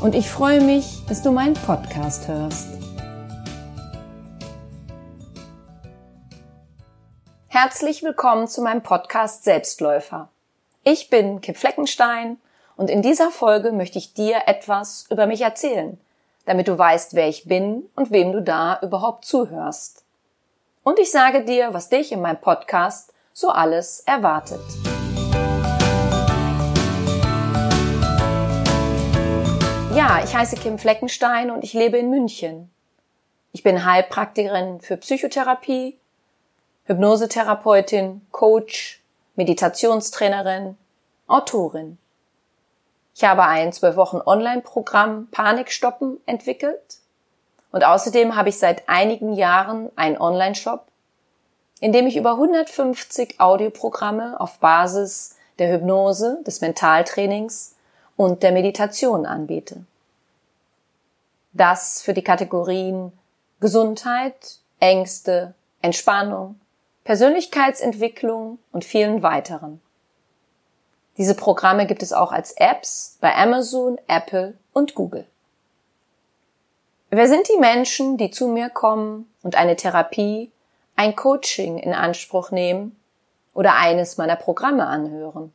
und ich freue mich, dass du meinen Podcast hörst. Herzlich willkommen zu meinem Podcast Selbstläufer. Ich bin Kim Fleckenstein und in dieser Folge möchte ich dir etwas über mich erzählen, damit du weißt, wer ich bin und wem du da überhaupt zuhörst. Und ich sage dir, was dich in meinem Podcast so alles erwartet. Ja, ich heiße Kim Fleckenstein und ich lebe in München. Ich bin Heilpraktikerin für Psychotherapie, Hypnosetherapeutin, Coach, Meditationstrainerin, Autorin. Ich habe ein zwölf Wochen Online-Programm Panikstoppen entwickelt und außerdem habe ich seit einigen Jahren einen Online-Shop, in dem ich über 150 Audioprogramme auf Basis der Hypnose, des Mentaltrainings und der Meditation anbiete. Das für die Kategorien Gesundheit, Ängste, Entspannung, Persönlichkeitsentwicklung und vielen weiteren. Diese Programme gibt es auch als Apps bei Amazon, Apple und Google. Wer sind die Menschen, die zu mir kommen und eine Therapie, ein Coaching in Anspruch nehmen oder eines meiner Programme anhören?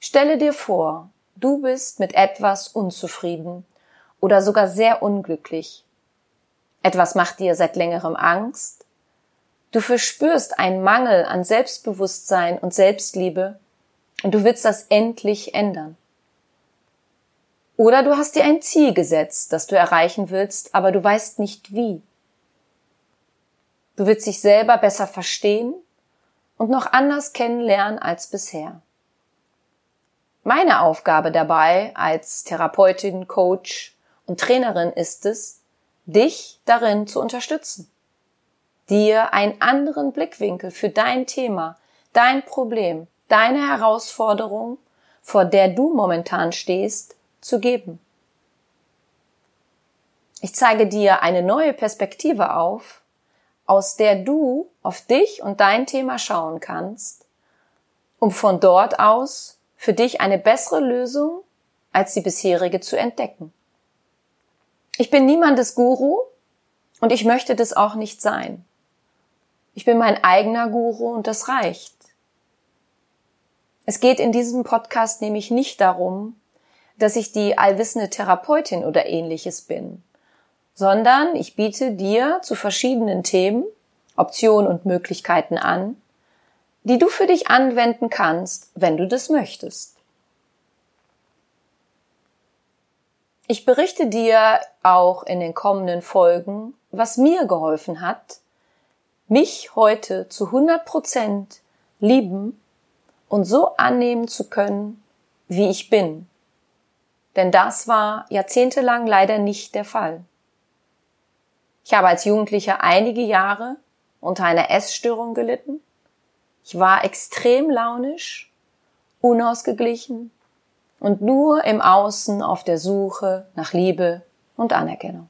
Stelle dir vor, du bist mit etwas unzufrieden oder sogar sehr unglücklich. Etwas macht dir seit längerem Angst Du verspürst einen Mangel an Selbstbewusstsein und Selbstliebe und du willst das endlich ändern. Oder du hast dir ein Ziel gesetzt, das du erreichen willst, aber du weißt nicht wie. Du willst dich selber besser verstehen und noch anders kennenlernen als bisher. Meine Aufgabe dabei als Therapeutin, Coach und Trainerin ist es, dich darin zu unterstützen dir einen anderen Blickwinkel für dein Thema, dein Problem, deine Herausforderung, vor der du momentan stehst, zu geben. Ich zeige dir eine neue Perspektive auf, aus der du auf dich und dein Thema schauen kannst, um von dort aus für dich eine bessere Lösung als die bisherige zu entdecken. Ich bin niemandes Guru und ich möchte das auch nicht sein. Ich bin mein eigener Guru und das reicht. Es geht in diesem Podcast nämlich nicht darum, dass ich die allwissende Therapeutin oder ähnliches bin, sondern ich biete dir zu verschiedenen Themen Optionen und Möglichkeiten an, die du für dich anwenden kannst, wenn du das möchtest. Ich berichte dir auch in den kommenden Folgen, was mir geholfen hat, mich heute zu 100 Prozent lieben und so annehmen zu können, wie ich bin. Denn das war jahrzehntelang leider nicht der Fall. Ich habe als Jugendlicher einige Jahre unter einer Essstörung gelitten. Ich war extrem launisch, unausgeglichen und nur im Außen auf der Suche nach Liebe und Anerkennung.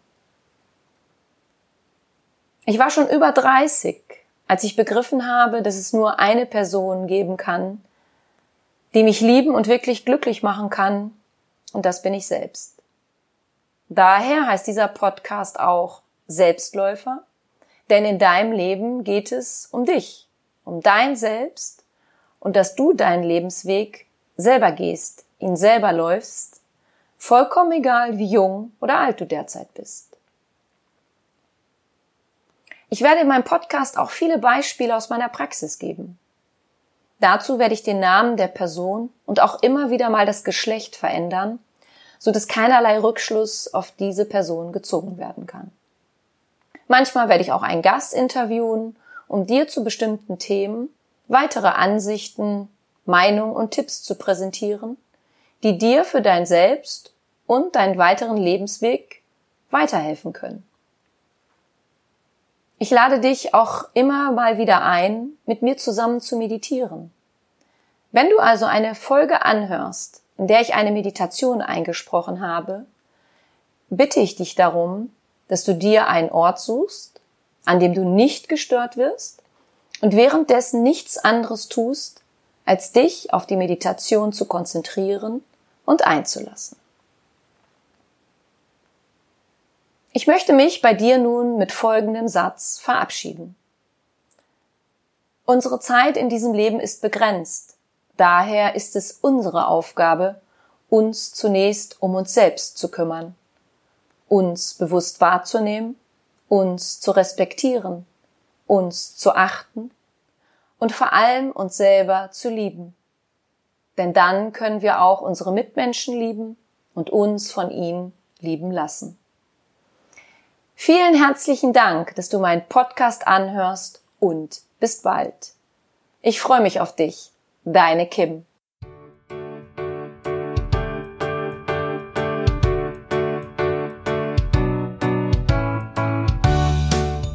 Ich war schon über 30, als ich begriffen habe, dass es nur eine Person geben kann, die mich lieben und wirklich glücklich machen kann, und das bin ich selbst. Daher heißt dieser Podcast auch Selbstläufer, denn in deinem Leben geht es um dich, um dein Selbst und dass du deinen Lebensweg selber gehst, ihn selber läufst, vollkommen egal, wie jung oder alt du derzeit bist. Ich werde in meinem Podcast auch viele Beispiele aus meiner Praxis geben. Dazu werde ich den Namen der Person und auch immer wieder mal das Geschlecht verändern, so dass keinerlei Rückschluss auf diese Person gezogen werden kann. Manchmal werde ich auch einen Gast interviewen, um dir zu bestimmten Themen weitere Ansichten, Meinungen und Tipps zu präsentieren, die dir für dein Selbst und deinen weiteren Lebensweg weiterhelfen können. Ich lade dich auch immer mal wieder ein, mit mir zusammen zu meditieren. Wenn du also eine Folge anhörst, in der ich eine Meditation eingesprochen habe, bitte ich dich darum, dass du dir einen Ort suchst, an dem du nicht gestört wirst und währenddessen nichts anderes tust, als dich auf die Meditation zu konzentrieren und einzulassen. Ich möchte mich bei dir nun mit folgendem Satz verabschieden. Unsere Zeit in diesem Leben ist begrenzt. Daher ist es unsere Aufgabe, uns zunächst um uns selbst zu kümmern, uns bewusst wahrzunehmen, uns zu respektieren, uns zu achten und vor allem uns selber zu lieben. Denn dann können wir auch unsere Mitmenschen lieben und uns von ihnen lieben lassen. Vielen herzlichen Dank, dass du meinen Podcast anhörst und bis bald. Ich freue mich auf dich. Deine Kim.